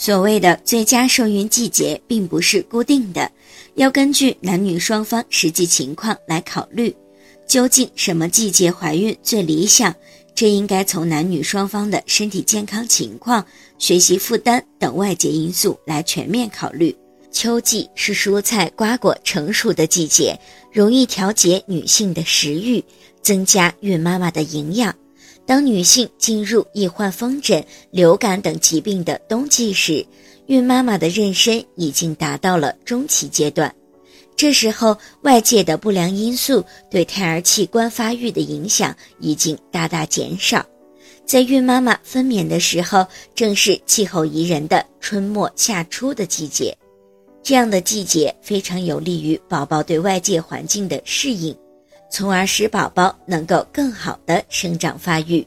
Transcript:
所谓的最佳受孕季节并不是固定的，要根据男女双方实际情况来考虑。究竟什么季节怀孕最理想？这应该从男女双方的身体健康情况、学习负担等外界因素来全面考虑。秋季是蔬菜瓜果成熟的季节，容易调节女性的食欲，增加孕妈妈的营养。当女性进入易患风疹、流感等疾病的冬季时，孕妈妈的妊娠已经达到了中期阶段。这时候，外界的不良因素对胎儿器官发育的影响已经大大减少。在孕妈妈分娩的时候，正是气候宜人的春末夏初的季节，这样的季节非常有利于宝宝对外界环境的适应。从而使宝宝能够更好的生长发育。